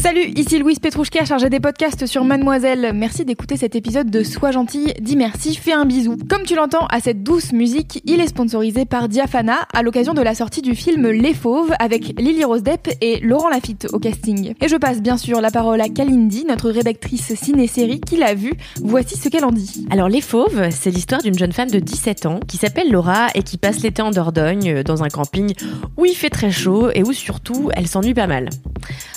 Salut, ici Louise Petrouchka, chargée des podcasts sur Mademoiselle. Merci d'écouter cet épisode de Sois gentil, dis merci, fais un bisou. Comme tu l'entends à cette douce musique, il est sponsorisé par Diafana à l'occasion de la sortie du film Les Fauves avec Lily Rose Depp et Laurent Lafitte au casting. Et je passe bien sûr la parole à Kalindi, notre rédactrice ciné-série qui l'a vu. Voici ce qu'elle en dit. Alors Les Fauves, c'est l'histoire d'une jeune femme de 17 ans qui s'appelle Laura et qui passe l'été en Dordogne euh, dans un camping où il fait très chaud et où surtout elle s'ennuie pas mal.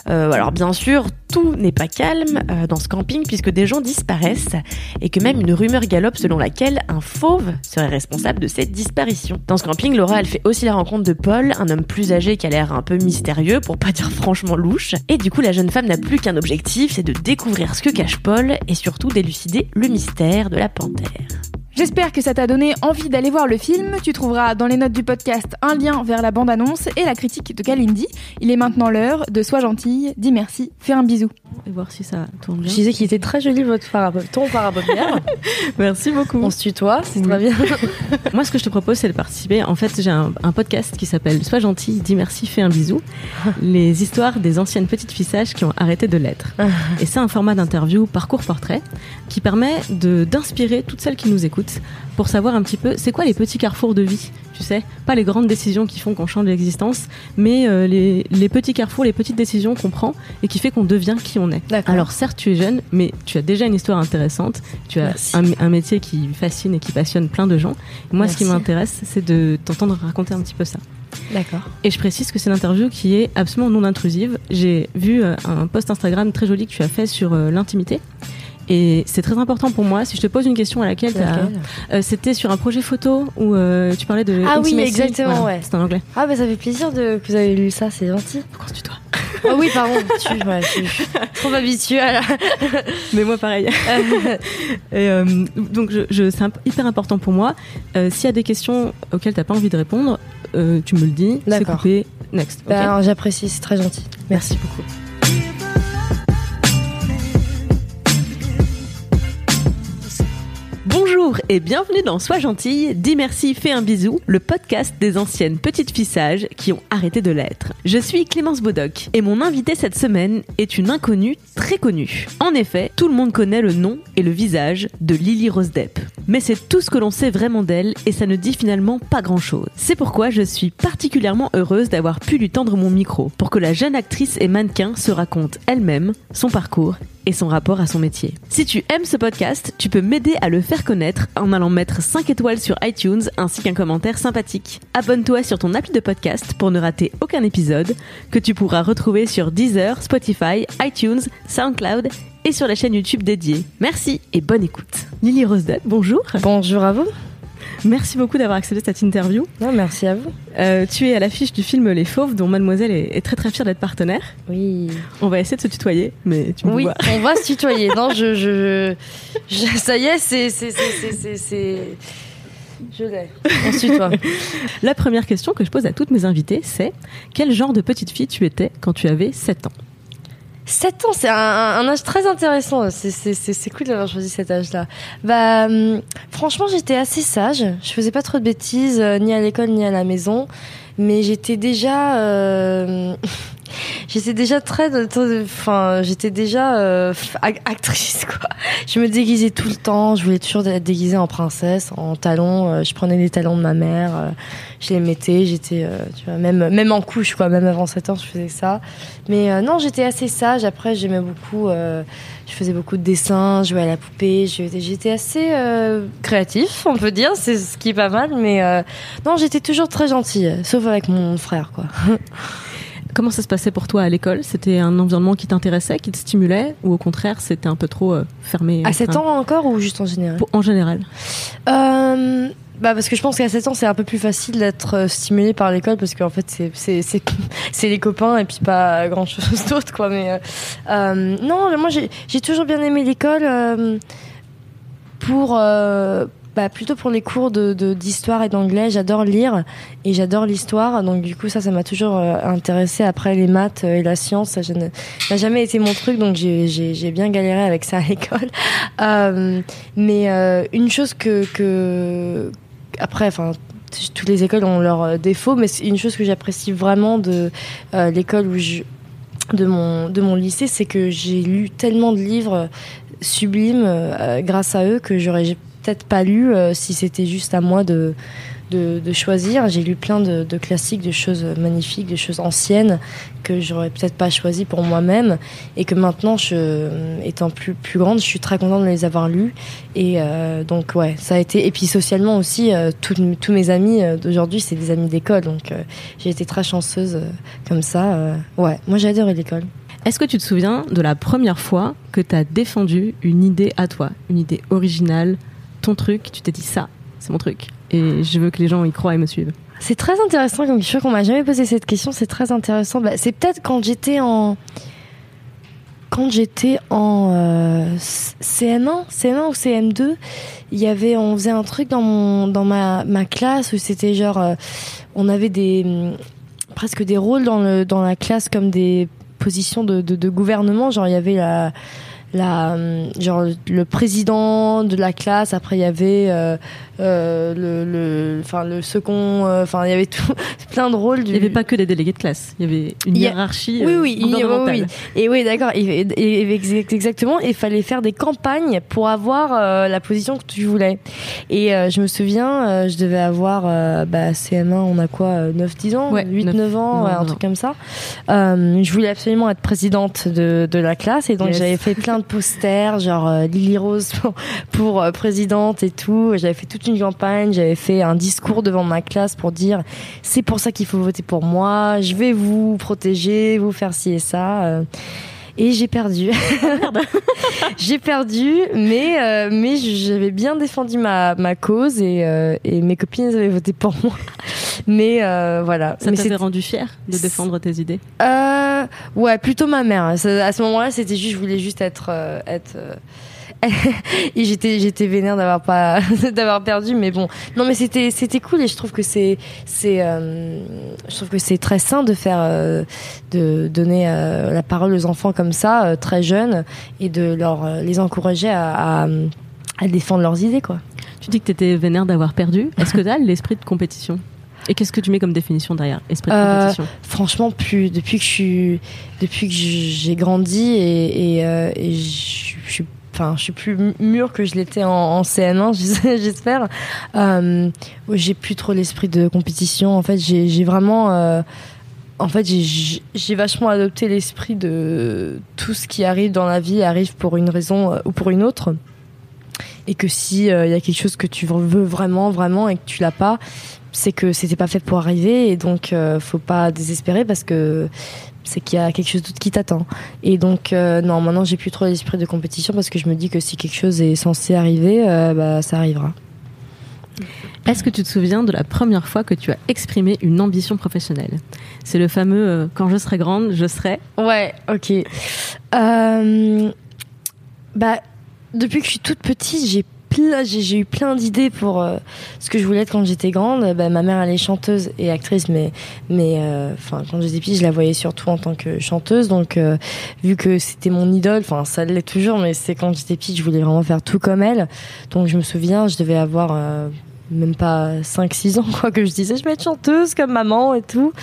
Euh, sûr, tout n'est pas calme euh, dans ce camping puisque des gens disparaissent et que même une rumeur galope selon laquelle un fauve serait responsable de cette disparition. Dans ce camping, Laura elle fait aussi la rencontre de Paul, un homme plus âgé qui a l'air un peu mystérieux pour pas dire franchement louche. Et du coup, la jeune femme n'a plus qu'un objectif, c'est de découvrir ce que cache Paul et surtout d'élucider le mystère de la panthère. J'espère que ça t'a donné envie d'aller voir le film. Tu trouveras dans les notes du podcast un lien vers la bande-annonce et la critique de Kalindi. Il est maintenant l'heure de Sois gentille, dis merci, fais un bisou. Et voir si ça tourne bien. Je disais qu'il était très joli votre ton parapluie. Merci beaucoup. On se tutoie, c'est très bien. Moi, ce que je te propose, c'est de participer. En fait, j'ai un, un podcast qui s'appelle Sois gentil, dis merci, fais un bisou. Les histoires des anciennes petites filles sages qui ont arrêté de l'être. Et c'est un format d'interview parcours portrait qui permet de d'inspirer toutes celles qui nous écoutent pour savoir un petit peu c'est quoi les petits carrefours de vie. Tu sais, pas les grandes décisions qui font qu'on change l'existence, mais euh, les, les petits carrefours, les petites décisions qu'on prend et qui fait qu'on devient qui on est. Alors certes, tu es jeune, mais tu as déjà une histoire intéressante. Tu as un, un métier qui fascine et qui passionne plein de gens. Moi, ce qui m'intéresse, c'est de t'entendre raconter un petit peu ça. D'accord. Et je précise que c'est une interview qui est absolument non intrusive. J'ai vu euh, un post Instagram très joli que tu as fait sur euh, l'intimité. Et c'est très important pour moi. Si je te pose une question à laquelle euh, c'était sur un projet photo où euh, tu parlais de Ah oui, exactement, ouais. C'est en anglais. Ah bah ça fait plaisir de, que vous avez lu ça, c'est gentil. Pourquoi tu toi Ah oui, pardon, tu, ouais, je suis trop habituée à la... Mais moi pareil. Et, euh, donc je, je- c'est hyper important pour moi. S'il y a des questions auxquelles t'as pas envie de répondre, tu me le dis. C'est coupé. Next. Ben, J'apprécie, c'est très gentil. Merci beaucoup. Bonjour et bienvenue dans Sois gentille, dis merci, fais un bisou, le podcast des anciennes petites filles sages qui ont arrêté de l'être. Je suis Clémence Bodoc et mon invitée cette semaine est une inconnue très connue. En effet, tout le monde connaît le nom et le visage de Lily Rose Depp. Mais c'est tout ce que l'on sait vraiment d'elle et ça ne dit finalement pas grand chose. C'est pourquoi je suis particulièrement heureuse d'avoir pu lui tendre mon micro pour que la jeune actrice et mannequin se raconte elle-même son parcours et son rapport à son métier. Si tu aimes ce podcast, tu peux m'aider à le faire connaître en allant mettre 5 étoiles sur iTunes ainsi qu'un commentaire sympathique. Abonne-toi sur ton appli de podcast pour ne rater aucun épisode que tu pourras retrouver sur Deezer, Spotify, iTunes, SoundCloud et sur la chaîne YouTube dédiée. Merci et bonne écoute. Lily Rosedale, bonjour. Bonjour à vous. Merci beaucoup d'avoir accédé à cette interview. Non, merci à vous. Euh, tu es à l'affiche du film Les Fauves dont Mademoiselle est, est très très fière d'être partenaire. Oui. On va essayer de se tutoyer, mais tu me Oui, vois. on va se tutoyer. Non, je, je, ça y est, c'est, c'est, c'est, c'est, c'est, c'est- je l'ai. On se tutoie. La première question que je pose à toutes mes invitées, c'est quel genre de petite fille tu étais quand tu avais 7 ans? 7 ans, c'est un, âge très intéressant. C'est cool d'avoir choisi cet âge-là. Bah, hum, franchement, j'étais assez sage. Je faisais pas trop de bêtises, euh, ni à l'école, ni à la maison. Mais j'étais déjà, euh, j'étais déjà très, enfin, j'étais déjà euh, ac- actrice quoi. Je me déguisais tout le temps. Je voulais toujours être déguisée en princesse, en talons. euh, je prenais les talons de ma mère, euh, je les mettais. J'étais, tu vois, même même en couche quoi. Même avant 7 ans, je faisais ça. Mais non, j'étais assez sage. Après, j'aimais beaucoup. je faisais beaucoup de dessins, jouais à la poupée. J'étais assez créatif, on peut dire. C'est ce qui est pas mal. Mais non, j'étais toujours très gentille, sauf avec mon frère, quoi. Comment ça se passait pour toi à l'école? C'était un environnement qui t'intéressait, qui te stimulait, ou au contraire c'était un peu trop euh, fermé? À 7 restreint ans encore ou juste en général? En général. Euh, bah parce que je pense qu'à 7 ans c'est un peu plus facile d'être euh, stimulé par l'école parce qu'en fait c'est les copains et puis pas grand chose d'autre quoi mais euh, non moi j'ai toujours bien aimé l'école pour bah, plutôt pour les cours de d'histoire et d'anglais. J'adore lire et j'adore l'histoire. Donc du coup ça ça m'a toujours euh, intéressé après les maths et la science ça n'a jamais été mon truc. Donc j'ai bien galéré avec ça à l'école. Euh, mais euh, une chose que que après enfin toutes les écoles ont leurs défauts mais une chose que j'apprécie vraiment de l'école où je de mon de mon lycée c'est que j'ai lu tellement de livres sublimes grâce à eux que j'aurais peut-être pas lu euh, si c'était juste à moi de de, choisir. J'ai lu plein de, classiques, de choses magnifiques, de choses anciennes que j'aurais peut-être pas choisi pour moi-même et que maintenant, étant plus plus grande, je suis très contente de les avoir lus. Et euh, donc ouais, ça a été. Et puis socialement aussi, euh, tous mes amis euh, d'aujourd'hui, c'est des amis d'école, donc j'ai été très chanceuse comme ça. ouais, moi j'ai l'école. Est-ce que tu te souviens de la première fois que tu as défendu une idée à toi, une idée originale, ton truc, tu t'es dit ça, c'est mon truc et je veux que les gens y croient et me suivent. C'est très intéressant, comme je suis qu'on m'a jamais posé cette question, c'est très intéressant. Bah, c'est peut-être quand j'étais en. Quand j'étais en euh, CM1, CM1 ou CM2, il y avait, on faisait un truc dans mon, dans ma, ma classe où c'était genre, euh, on avait des, hum, presque des rôles dans le, dans la classe comme des positions de, de, de gouvernement. Genre, il y avait la, la, hum, genre le président de la classe. Après, il y avait euh, le, le, enfin le second. euh, Enfin, il y avait tout, plein de rôles. Du... Il n'y avait pas que des délégués de classe, il y avait une Il y a- hiérarchie Oui, euh, oui, y- oui, oui. Et oui, d'accord. Et, et- et exact- exactement. Il fallait faire des campagnes pour avoir la position que tu voulais. Et je me souviens, je devais avoir bah, CM1, on a quoi, euh, 9-10 ans? Ouais, 8-9 neuf- ans, ouais, un truc comme ça. Je voulais absolument être présidente de, de la classe et donc Yes. j'avais fait plein de posters, genre Lily Rose pour, pour, présidente et tout. J'avais fait toute une campagne, j'avais fait un discours devant ma classe pour dire c'est pour ça qu'il faut voter pour moi, je vais vous protéger, vous faire ci et ça. euh. Et j'ai perdu. j'ai perdu, mais mais, euh, mais j'avais bien défendu ma, ma cause et, euh, et mes copines avaient voté pour moi. Mais euh, voilà. Ça t'avait rendu fier de défendre tes idées? Ouais, plutôt ma mère. À ce moment-là, c'était juste, je voulais juste être, être. et j'étais, j'étais vénère d'avoir pas, d'avoir perdu, mais bon. Non, mais c'était, c'était cool et je trouve que c'est, c'est, euh, je trouve que c'est très sain de faire, euh, de donner euh, la parole aux enfants comme ça, très jeunes, et de leur, les encourager à, à, à défendre leurs idées, quoi. Tu dis que tu étais vénère d'avoir perdu. Est-ce que tu as l'esprit de compétition? Et qu'est-ce que tu mets comme définition derrière esprit de Euh, compétition? Franchement, plus depuis que je suis, depuis que j'ai grandi et, et, euh, et je je suis, enfin, je suis plus mûre que je l'étais en, en CM1, j'espère. Euh, j'ai plus trop l'esprit de compétition. En fait, j'ai vraiment, euh, en fait, j'ai- vachement adopté l'esprit de tout ce qui arrive dans la vie arrive pour une raison euh, ou pour une autre. Et que si il y a quelque chose que tu veux vraiment, vraiment et que tu l'as pas, c'est que c'était pas fait pour arriver et donc euh, faut pas désespérer parce que c'est qu'il y a quelque chose d'autre qui t'attend. Et donc euh, non, maintenant j'ai plus trop l'esprit de compétition parce que je me dis que si quelque chose est censé arriver, euh, bah ça arrivera. Est-ce que tu te souviens de la première fois que tu as exprimé une ambition professionnelle? C'est le fameux euh, quand je serai grande, je serai. Ouais, ok. Bah, depuis que je suis toute petite, j'ai j'ai eu plein d'idées pour euh, ce que je voulais être quand j'étais grande. Bah, ma mère, elle est chanteuse et actrice, mais, mais, euh, enfin, quand j'étais petite, je la voyais surtout en tant que chanteuse. Donc, euh, vu que c'était mon idole, enfin, ça l'est toujours, mais c'est quand j'étais petite, je voulais vraiment faire tout comme elle. Donc, je me souviens, je devais avoir euh, même pas 5-6 ans, quoi, que je disais, je vais être chanteuse comme maman et tout.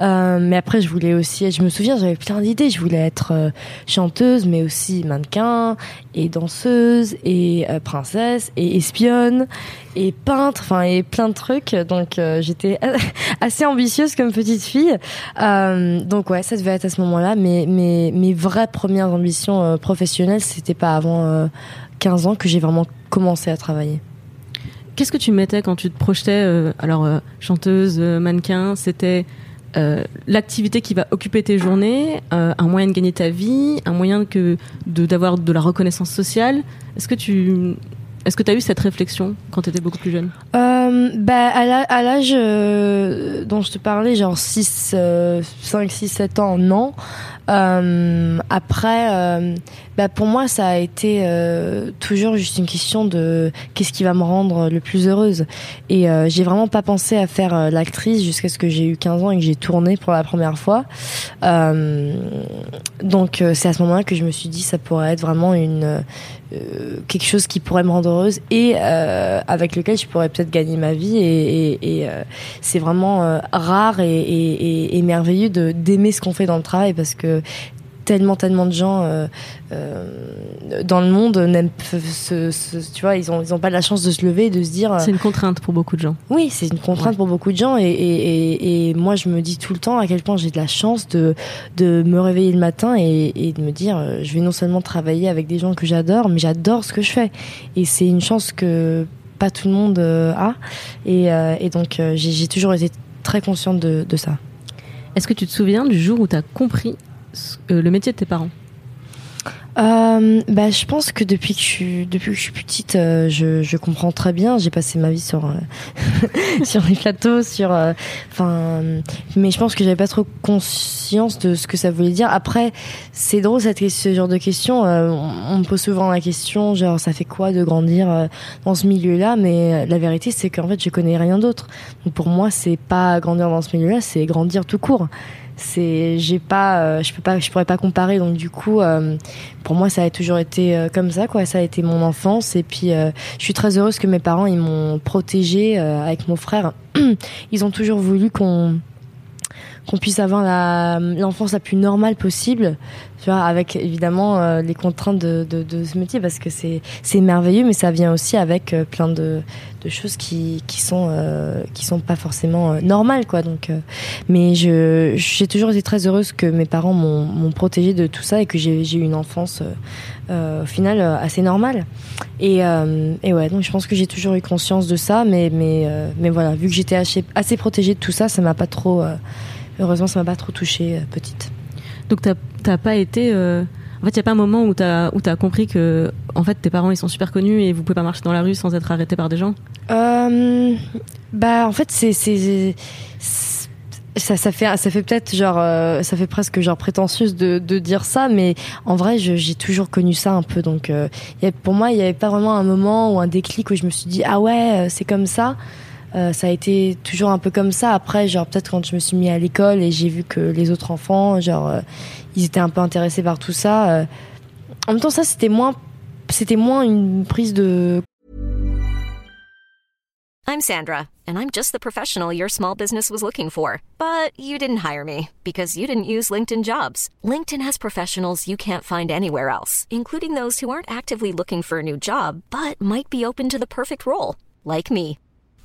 Euh, mais après, je voulais aussi, je me souviens, j'avais plein d'idées. Je voulais être euh, chanteuse, mais aussi mannequin, et danseuse, et euh, princesse, et espionne, et peintre, enfin, et plein de trucs. Donc, euh, j'étais assez ambitieuse comme petite fille. Donc, ouais, ça devait être à ce moment-là. Mais mes, mes vraies premières ambitions professionnelles, c'était pas avant euh, 15 ans que j'ai vraiment commencé à travailler. Qu'est-ce que tu mettais quand tu te projetais euh, Alors, euh, chanteuse, euh, mannequin, c'était l'activité qui va occuper tes journées, un moyen de gagner ta vie, un moyen que de d'avoir de la reconnaissance sociale. Est-ce que tu est-ce que tu as eu cette réflexion quand tu étais beaucoup plus jeune? Bah, à l'âge dont je te parlais, genre 6, 5, 6, 7 ans, non. Euh, après, euh, bah pour moi, ça a été euh, toujours juste une question de qu'est-ce qui va me rendre le plus heureuse. Et euh, j'ai vraiment pas pensé à faire euh, l'actrice jusqu'à ce que j'ai eu 15 ans et que j'ai tourné pour la première fois. donc c'est à ce moment-là que je me suis dit ça pourrait être vraiment une quelque chose qui pourrait me rendre heureuse et avec lequel je pourrais peut-être gagner ma vie. Et, et, et c'est vraiment rare et, et, merveilleux d'aimer ce qu'on fait dans le travail parce que tellement tellement de gens euh, euh, dans le monde n'aiment ce, ce, tu vois ils ont ils ont pas la chance de se lever et de se dire c'est une contrainte pour beaucoup de gens. Oui c'est une contrainte ouais. pour beaucoup de gens et, et, et, moi je me dis tout le temps à quel point j'ai de la chance de de me réveiller le matin et, de me dire euh, je vais non seulement travailler avec des gens que j'adore mais j'adore ce que je fais. Et c'est une chance que pas tout le monde a. Et, donc j'ai toujours été très consciente de, de ça. Est-ce que tu te souviens du jour où tu as compris le métier de tes parents euh, bah, je pense que depuis que je suis depuis que je suis petite, euh, je, je comprends très bien. J'ai passé ma vie sur euh, sur les plateaux, sur enfin, euh, mais je pense que j'avais pas trop conscience de ce que ça voulait dire. Après, c'est drôle cette ce genre de question. On, on, me pose souvent la question, genre ça fait quoi de grandir dans ce milieu-là? Mais la vérité, c'est qu'en fait, je connais rien d'autre. Donc pour moi, c'est pas grandir dans ce milieu-là, c'est grandir tout court c'est j'ai pas euh, je peux pas je pourrais pas comparer. Donc du coup euh, pour moi ça a toujours été euh, comme ça quoi. Ça a été mon enfance. Et puis je suis très heureuse que mes parents ils m'ont protégée avec mon frère. Ils ont toujours voulu qu'on qu'on puisse avoir l'enfance la plus normale possible tu vois avec évidemment euh, les contraintes de, ce métier parce que c'est merveilleux mais ça vient aussi avec euh, plein de, choses qui sont euh, qui sont pas forcément normales quoi. Donc mais je j'ai toujours été très heureuse que mes parents m'ont protégée de tout ça et que j'ai eu une enfance au final assez normale. Et ouais donc je pense que j'ai toujours eu conscience de ça mais mais mais voilà vu que j'étais assez, assez protégée de tout ça ça m'a pas trop heureusement ça m'a pas trop touchée petite. Donc t'as pas été euh... en fait il y a pas un moment où t'as où as compris que en fait tes parents ils sont super connus et vous pouvez pas marcher dans la rue sans être arrêté par des gens? Euh, bah en fait c'est ça, ça fait ça fait peut-être genre euh, ça fait presque genre prétentieuse de, de dire ça mais en vrai j'ai toujours connu ça un peu. Donc euh, y a, pour moi il y avait pas vraiment un moment ou un déclic où je me suis dit ah ouais c'est comme ça euh, ça a été toujours un peu comme ça. Après, genre peut-être quand je me suis mis à l'école et j'ai vu que les autres enfants, genre, euh, ils étaient un peu intéressés par tout ça. Euh... En même temps, ça c'était moins, c'était moins une prise de. I'm Sandra, and I'm just the professional your small business was looking for, but you didn't hire me because you didn't use LinkedIn Jobs. LinkedIn has professionals you can't find anywhere else, including those who aren't actively looking for a new job but might be open to the perfect role, like me.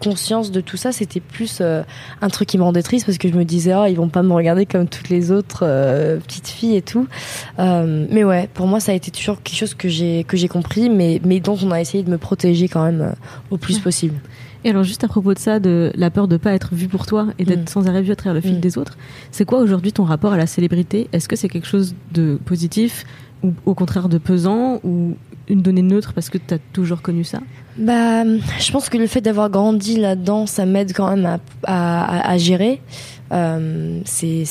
Conscience de tout ça, c'était plus euh, un truc qui me rendait triste parce que je me disais oh, ils vont pas me regarder comme toutes les autres euh, petites filles et tout. Euh, mais ouais, pour moi ça a été toujours quelque chose que j'ai que j'ai compris mais mais dont on a essayé de me protéger quand même au plus possible. Et alors juste à propos de ça, de la peur de pas être vu pour toi et d'être mmh. sans arrêt vu à travers le fil mmh. des autres, c'est quoi aujourd'hui ton rapport à la célébrité? Est-ce que c'est quelque chose de positif ou au contraire de pesant ou une donnée neutre parce que tu as toujours connu ça Bah, je pense que le fait d'avoir grandi là-dedans, ça m'aide quand même à, à, gérer. Euh, c'est,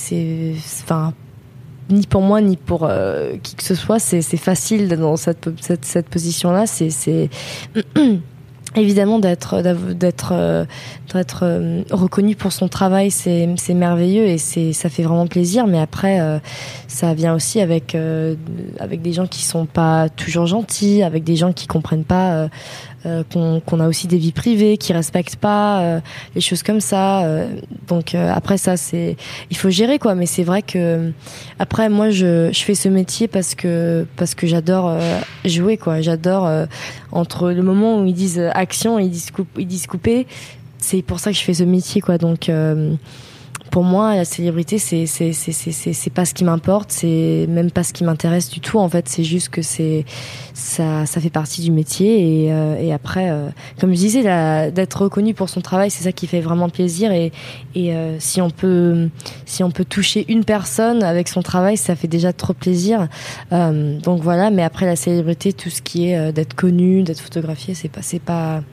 enfin, ni pour moi ni pour euh, qui que ce soit, c'est, facile dans cette, cette, position-là. C'est évidemment d'être d'être d'être euh, reconnu pour son travail c'est c'est merveilleux et c'est ça fait vraiment plaisir. Mais après euh, ça vient aussi avec euh, avec des gens qui sont pas toujours gentils avec des gens qui comprennent pas euh, euh, qu'on qu a aussi des vies privées qui respectent pas euh, les choses comme ça donc après ça c'est il faut gérer quoi. Mais c'est vrai que après moi je je fais ce métier parce que parce que j'adore jouer quoi. J'adore entre le moment où ils disent action et ils disent, ils disent couper c'est pour ça que je fais ce métier quoi. Donc euh, pour moi, la célébrité, c'est c'est c'est c'est c'est pas ce qui m'importe, c'est même pas ce qui m'intéresse du tout. En fait, c'est juste que c'est ça ça fait partie du métier et euh, et après, euh, comme je disais, d'être reconnu pour son travail, c'est ça qui fait vraiment plaisir et et euh, si on peut si on peut toucher une personne avec son travail, ça fait déjà trop plaisir. donc voilà, mais après la célébrité, tout ce qui est d'être connu, d'être photographié, c'est pas c'est pas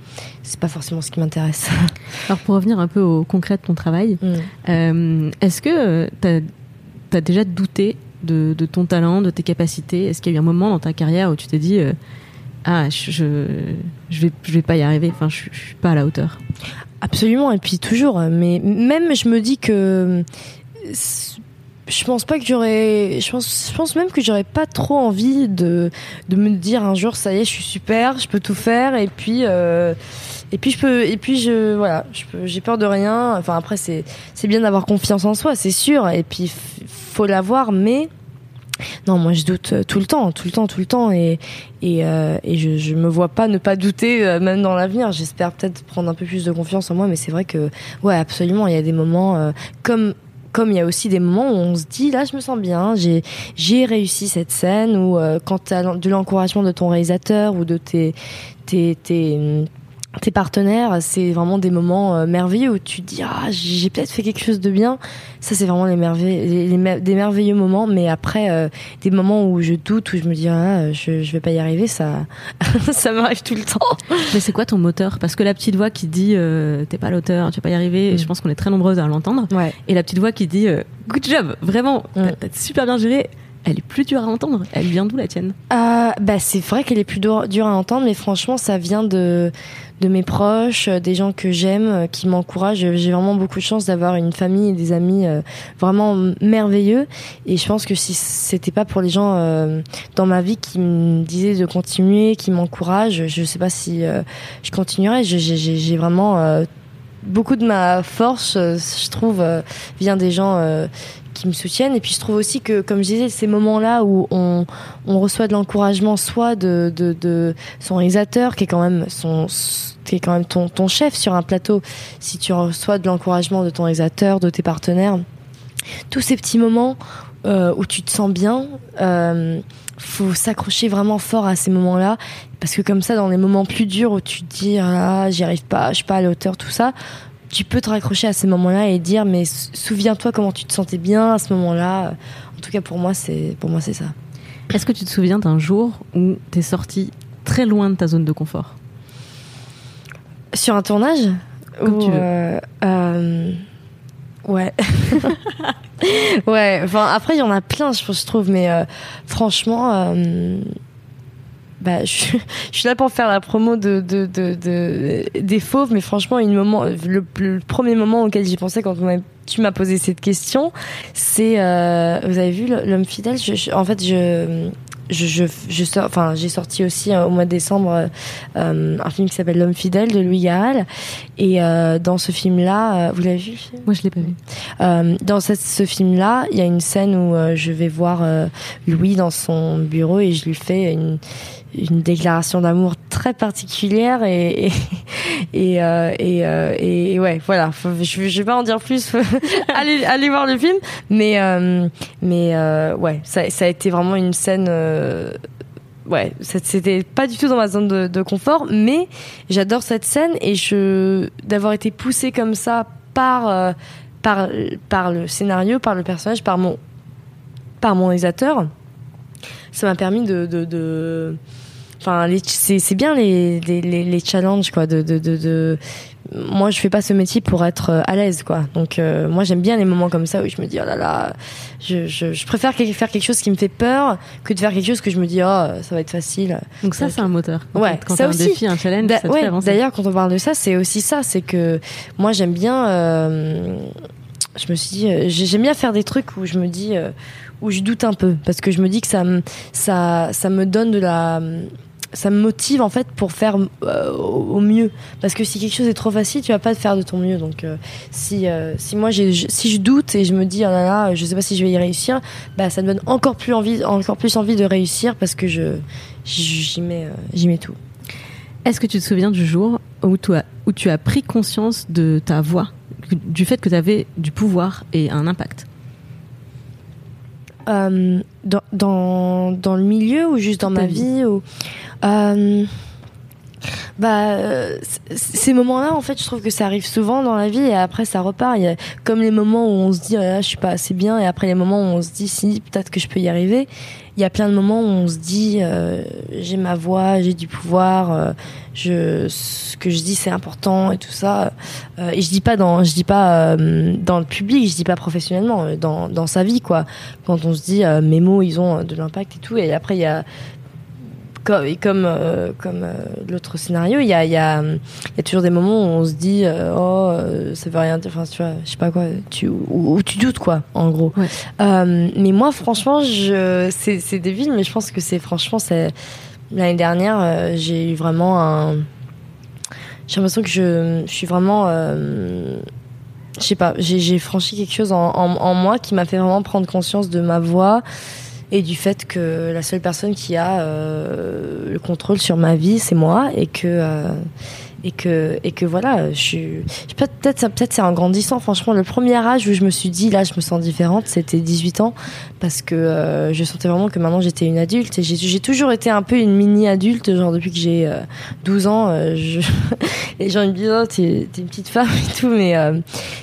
c'est pas forcément ce qui m'intéresse. Alors pour revenir un peu au concret de ton travail, mm. euh, est-ce que tu as, déjà douté de, ton talent, de tes capacités? Est-ce qu'il y a eu un moment dans ta carrière où tu t'es dit euh, ah je, je, vais je vais pas y arriver, enfin je, je suis pas à la hauteur? Absolument et puis toujours, mais même je me dis que je pense pas que j'aurais je pense même que j'aurais pas trop envie de de me dire un jour ça y est je suis super je peux tout faire et puis euh, et puis je peux et puis je voilà j'ai peur de rien enfin après c'est c'est bien d'avoir confiance en soi c'est sûr et puis faut l'avoir mais non, moi je doute euh, tout le temps, tout le temps, tout le temps, et et, euh, je, je me vois pas ne pas douter même dans l'avenir. J'espère peut-être prendre un peu plus de confiance en moi, mais c'est vrai que ouais, absolument, il y a des moments comme comme il y a aussi des moments où on se dit là je me sens bien, j'ai j'ai réussi cette scène ou quand tu as de l'encouragement de ton réalisateur ou de tes tes, tes tes partenaires, c'est vraiment des moments euh, merveilleux où tu te dis ah j'ai peut-être fait quelque chose de bien. Ça c'est vraiment les merveilleux, des merveilleux moments. Mais après euh, des moments où je doute, où je me dis ah je, je vais pas y arriver, ça ça m'arrive tout le temps. Mais c'est quoi ton moteur? Parce que la petite voix qui dit euh, t'es pas l'auteur, tu vas pas y arriver. Mm. je pense qu'on est très nombreuses à l'entendre. Ouais. Et la petite voix qui dit good job, vraiment, mm. t'as super bien géré elle est plus dure à entendre. Elle vient d'où la tienne? Euh, bah c'est vrai qu'elle est plus dure, à entendre, mais franchement ça vient de de mes proches, euh, des gens que j'aime, euh, qui m'encouragent. J'ai vraiment beaucoup de chance d'avoir une famille et des amis vraiment merveilleux. Et je pense que si c'était pas pour les gens dans ma vie qui me disaient de continuer, qui m'encouragent, je sais pas si je continuerais. J'ai vraiment beaucoup de ma force, je trouve, vient des gens qui me soutiennent. Et puis je trouve aussi que, comme je disais, ces moments-là où on, reçoit de l'encouragement, soit de, son réalisateur, qui est quand même ton, chef sur un plateau, si tu reçois de l'encouragement de ton réalisateur, de tes partenaires, tous ces petits moments euh, où tu te sens bien, euh, faut s'accrocher vraiment fort à ces moments-là, parce que comme ça, dans les moments plus durs où tu te dis ah j'y arrive pas, je suis pas à la hauteur, tout ça, tu peux te raccrocher à ces moments-là et dire mais souviens-toi comment tu te sentais bien à ce moment-là. En tout cas pour moi c'est pour moi c'est ça. Est-ce que tu te souviens d'un jour où tu es sorti très loin de ta zone de confort? Sur un tournage? Comme tu veux. Euh, euh, ouais. ouais, enfin après il y en a plein je, trouve mais euh, franchement bah, je, je, suis là pour faire la promo de, de, de, de des fauves, mais franchement, une moment, le, premier moment auquel j'y pensais quand tu m'as posé cette question, c'est, euh, vous avez vu l'homme fidèle? En fait, je je, je, je sors, enfin, j'ai sorti aussi euh, au mois de décembre euh, un film qui s'appelle L'homme fidèle de Louis Garrel. Et euh, dans ce film-là, vous l'avez vu Moi, je l'ai pas vu. dans cette, ce film-là, il y a une scène où je vais voir Louis dans son bureau et je lui fais une une déclaration d'amour très particulière et et et, euh, et, euh, et, ouais voilà. Je, je vais pas en dire plus. Allez allez voir le film. Mais euh, mais ouais ça, ça a été vraiment une scène ouais c'était pas du tout dans ma zone de, confort mais j'adore cette scène et je d'avoir été poussée comme ça par par par le scénario par le personnage par mon par mon réalisateur ça m'a permis de, de, enfin c'est bien les, les, challenges quoi moi je fais pas ce métier pour être euh, à l'aise quoi. Donc euh, moi j'aime bien les moments comme ça où je me dis oh là là je, je, je, préfère faire quelque chose qui me fait peur que de faire quelque chose que je me dis oh ça va être facile. Donc ça c'est un moteur. Ouais quand ça aussi un défi un challenge ça ouais, d'ailleurs quand on parle de ça c'est aussi ça c'est que moi j'aime bien euh, je me suis dit j'aime bien faire des trucs où je me dis où je doute un peu. Parce que je me dis que ça ça ça me donne de la ça me motive en fait pour faire euh, au mieux. Parce que si quelque chose est trop facile tu vas pas te faire de ton mieux. Donc euh, si euh, si moi j'ai si je doute et je me dis oh là là je sais pas si je vais y réussir bah ça me donne encore plus envie encore plus envie de réussir parce que je j'y mets j'y mets tout. Est-ce que tu te souviens du jour où tu as où tu as pris conscience de ta voix du fait que tu avais du pouvoir et un impact? Dans, dans, dans le milieu ou juste dans ma ta vie, ou bah euh, ces moments-là en fait je trouve que ça arrive souvent dans la vie et après ça repart. Il y a comme les moments où on se dit ah, je suis pas assez bien et après les moments où on se dit si peut-être que je peux y arriver. Il y a plein de moments où on se dit euh, j'ai ma voix j'ai du pouvoir euh, je ce que je dis c'est important et tout ça. Euh, et je dis pas dans je dis pas euh, dans le public je dis pas professionnellement euh, dans dans sa vie quoi. Quand on se dit euh, mes mots ils ont de l'impact et tout et après il y a comme, et comme euh, comme euh, l'autre scénario il y a il y a y a toujours des moments où on se dit euh, oh euh, ça veut rien dire enfin tu vois je sais pas quoi tu ou, ou tu doutes quoi en gros Ouais. Mais moi franchement je c'est c'est débile mais je pense que c'est franchement c'est l'année dernière j'ai eu vraiment un j'ai l'impression que je, je suis vraiment je sais pas j'ai j'ai franchi quelque chose en, en, en moi qui m'a fait vraiment prendre conscience de ma voix et du fait que la seule personne qui a euh, le contrôle sur ma vie c'est moi et que euh, et que et que voilà je suis peut-être peut-être c'est en grandissant. Franchement le premier âge où je me suis dit là je me sens différente c'était 18 ans. Parce que euh, je sentais vraiment que maintenant j'étais une adulte. Et j'ai toujours été un peu une mini adulte genre depuis que j'ai euh, 12 ans euh, je... les gens me disent oh t'es une petite femme et tout. Mais euh,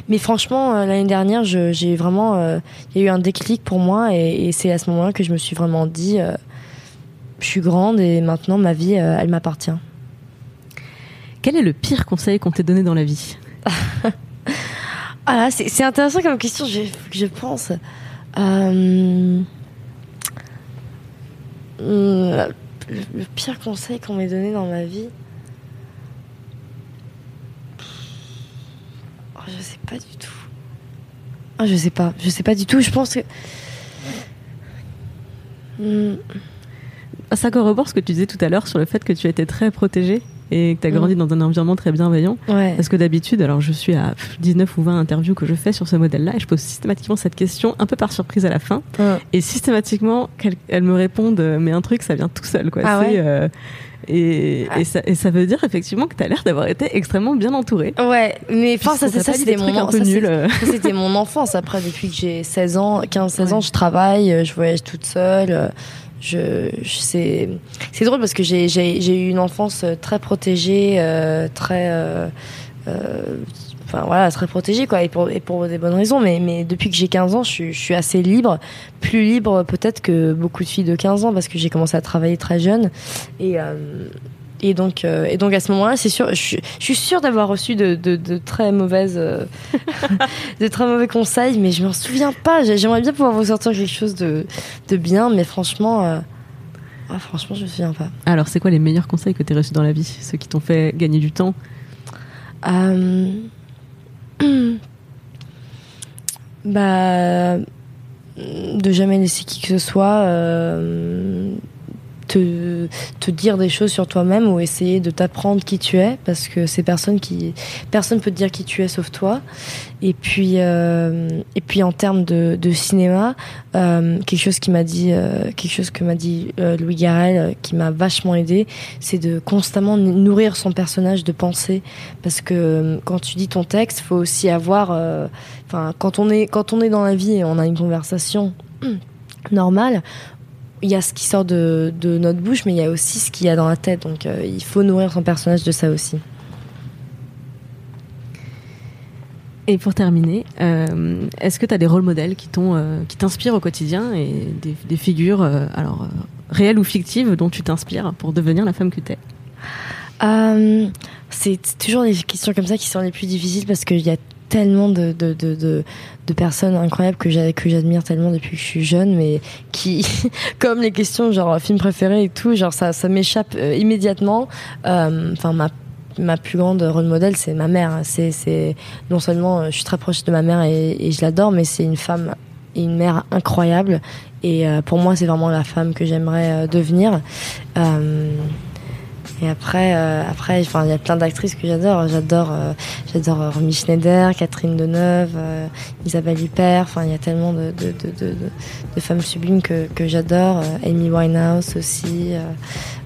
mais franchement euh, l'année dernière j'ai vraiment euh, il y a eu un déclic pour moi. Et, et c'est à ce moment-là que je me suis vraiment dit je suis grande et maintenant ma vie elle m'appartient Quel est le pire conseil qu'on t'ait donné dans la vie Ah c'est intéressant comme question, je, je pense. Euh, hum, le, le pire conseil qu'on m'ait donné dans ma vie. Oh, je sais pas du tout. Ah, je sais pas, je sais pas du tout. Je pense que. Hum, Ça corrobore ce que tu disais tout à l'heure sur le fait que tu étais très protégée et que tu as grandi dans un environnement très bienveillant. ouais. Parce que d'habitude, alors je suis à 19 ou 20 interviews que je fais sur ce modèle-là et je pose systématiquement cette question un peu par surprise à la fin. Ouais. Et systématiquement, elles me répondent, euh, mais un truc, ça vient tout seul. Quoi. Ah ouais euh, et, Ah. et, ça, et ça veut dire effectivement que tu as l'air d'avoir été extrêmement bien entourée. Ouais, mais enfin, ça, c'était mon. Ça, C'était mon enfance. Après, depuis que j'ai 16 ans, 15-16 ans, je travaille, je voyage toute seule. C'est, c'est drôle parce que j'ai, j'ai, eu une enfance euh, très protégée, euh, très, euh, voilà, très protégée quoi, et pour, et pour des bonnes raisons. Mais, mais depuis que j'ai 15 ans, je suis, assez libre, plus libre peut-être que beaucoup de filles de 15 ans parce que j'ai commencé à travailler très jeune et donc, euh, et donc à ce moment-là, c'est sûr, je, suis- je suis sûre d'avoir reçu de, de, de très mauvaises, euh, de très mauvais conseils, mais je m'en souviens pas. J'ai- J'aimerais bien pouvoir vous sortir quelque chose de, de bien, mais franchement, euh, ah, franchement, je me souviens pas. Alors, c'est quoi les meilleurs conseils que tu as reçus dans la vie? Ceux qui t'ont fait gagner du temps? Euh, bah, de jamais laisser qui que ce soit te, dire des choses sur toi-même ou essayer de t'apprendre qui tu es parce que c'est personne qui personne peut te dire qui tu es sauf toi. Et puis euh, et puis en termes de, cinéma euh, quelque chose qui m'a dit euh, quelque chose que m'a dit Louis Garrel qui m'a vachement aidé c'est de constamment nourrir son personnage de pensée. Parce que quand tu dis ton texte faut aussi avoir enfin quand on est quand on est dans la vie et on a une conversation normale il y a ce qui sort de, de notre bouche mais il y a aussi ce qu'il y a dans la tête. Donc euh, il faut nourrir son personnage de ça aussi. Et pour terminer, euh, est-ce que tu as des rôles modèles qui t'ont, euh, qui t'inspirent au quotidien et des, des figures, alors réelles ou fictives, dont tu t'inspires pour devenir la femme que t'es? Euh, c'est toujours des questions comme ça qui sont les plus difficiles parce qu'il y a tellement de, de, de, de, de personnes incroyables que j'a- que j'admire tellement depuis que je suis jeune, mais qui, comme les questions genre film préféré et tout, genre ça, ça m'échappe euh, immédiatement. Euh, Enfin, ma ma plus grande rôle modèle, c'est ma mère. C'est, c'est non seulement euh, je suis très proche de ma mère et, et je l'adore, mais c'est une femme et une mère incroyable. Et euh, pour moi, c'est vraiment la femme que j'aimerais devenir. Euh, Et après, euh, après, enfin, il y a plein d'actrices que j'adore. J'adore, euh, j'adore Romy Schneider, Catherine Deneuve, euh, Isabelle Huppert. Enfin, il y a tellement de, de, de, de, de- femmes sublimes que, que j'adore. Euh, Amy Winehouse aussi. euh,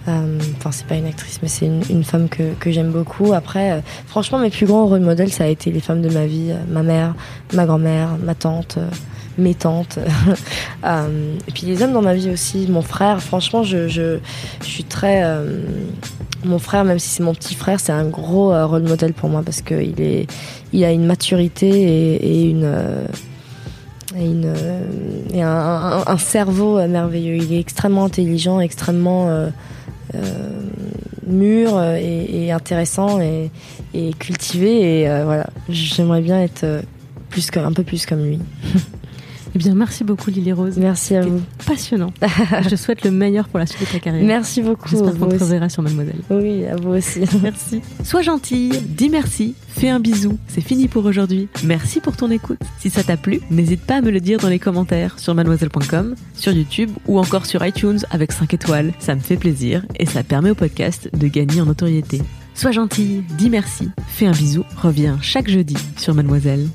euh, Enfin, c'est pas une actrice, mais c'est une, une femme que, que j'aime beaucoup. Après, franchement, mes plus grands rôles modèles, ça a été les femmes de ma vie. ma mère, ma grand-mère, ma tante, mes tantes. Et puis les hommes dans ma vie aussi. Mon frère, franchement, je, je, je suis très... euh, mon frère, même si c'est mon petit frère, c'est un gros euh, rôle modèle pour moi parce qu'il est, il a une maturité et, une... euh, et, une, euh, et un, cerveau euh, merveilleux. Il est extrêmement intelligent, extrêmement euh, euh, mûr euh, et, intéressant et, cultivé. Et euh, voilà, j'aimerais bien être euh, plus un peu plus comme lui. Eh bien, merci beaucoup Lily Rose. Merci à vous. Passionnant. Je te souhaite le meilleur pour la suite de ta carrière. Merci beaucoup. J'espère qu'on te reverra sur Mademoiselle. Oui, à vous aussi. Merci. Sois gentille, dis merci, fais un bisou. C'est fini pour aujourd'hui. Merci pour ton écoute. Si ça t'a plu, n'hésite pas à me le dire dans les commentaires sur mademoiselle.com, sur YouTube ou encore sur iTunes avec 5 étoiles. Ça me fait plaisir et ça permet au podcast de gagner en notoriété. Sois gentille, dis merci, fais un bisou, reviens chaque jeudi sur Mademoiselle.